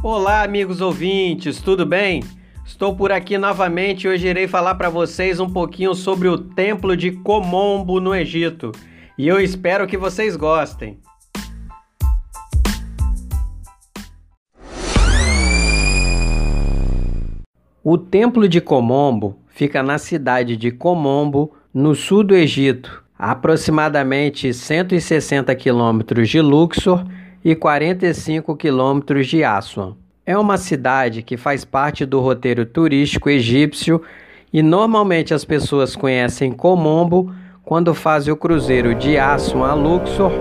Olá, amigos ouvintes, tudo bem? Estou por aqui novamente e hoje irei falar para vocês um pouquinho sobre o Templo de Komombo no Egito. E eu espero que vocês gostem. O Templo de Komombo fica na cidade de Komombo, no sul do Egito, aproximadamente 160 quilômetros de Luxor e 45 quilômetros de Aswan. É uma cidade que faz parte do roteiro turístico egípcio e normalmente as pessoas conhecem Comombo quando fazem o cruzeiro de Aswan a Luxor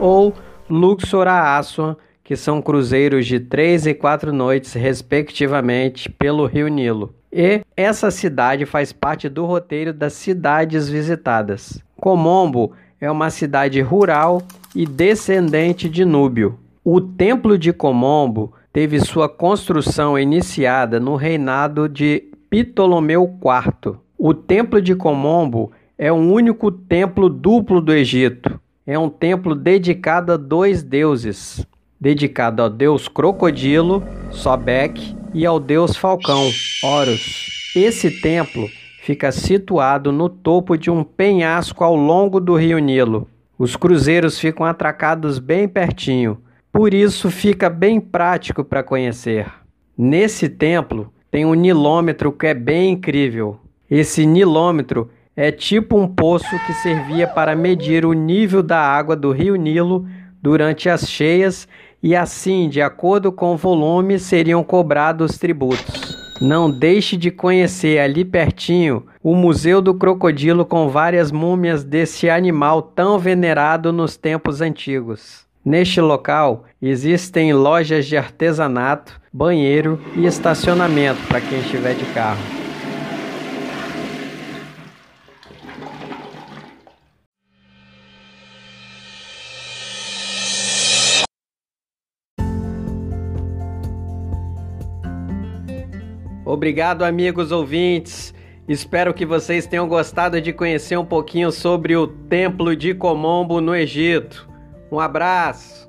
ou Luxor a Aswan, que são cruzeiros de três e quatro noites, respectivamente, pelo Rio Nilo. E essa cidade faz parte do roteiro das cidades visitadas. Comombo é uma cidade rural e descendente de Núbio. O Templo de Comombo teve sua construção iniciada no reinado de Ptolomeu IV. O Templo de Comombo é o único templo duplo do Egito. É um templo dedicado a dois deuses, dedicado ao deus crocodilo, Sobek, e ao deus falcão, Horus. Esse templo fica situado no topo de um penhasco ao longo do rio Nilo. Os cruzeiros ficam atracados bem pertinho, por isso fica bem prático para conhecer. Nesse templo tem um nilômetro que é bem incrível. Esse nilômetro é tipo um poço que servia para medir o nível da água do rio Nilo durante as cheias e assim, de acordo com o volume, seriam cobrados tributos. Não deixe de conhecer ali pertinho o Museu do Crocodilo com várias múmias desse animal tão venerado nos tempos antigos. Neste local existem lojas de artesanato, banheiro e estacionamento para quem estiver de carro. Obrigado, amigos ouvintes. Espero que vocês tenham gostado de conhecer um pouquinho sobre o Templo de Comombo no Egito. Um abraço!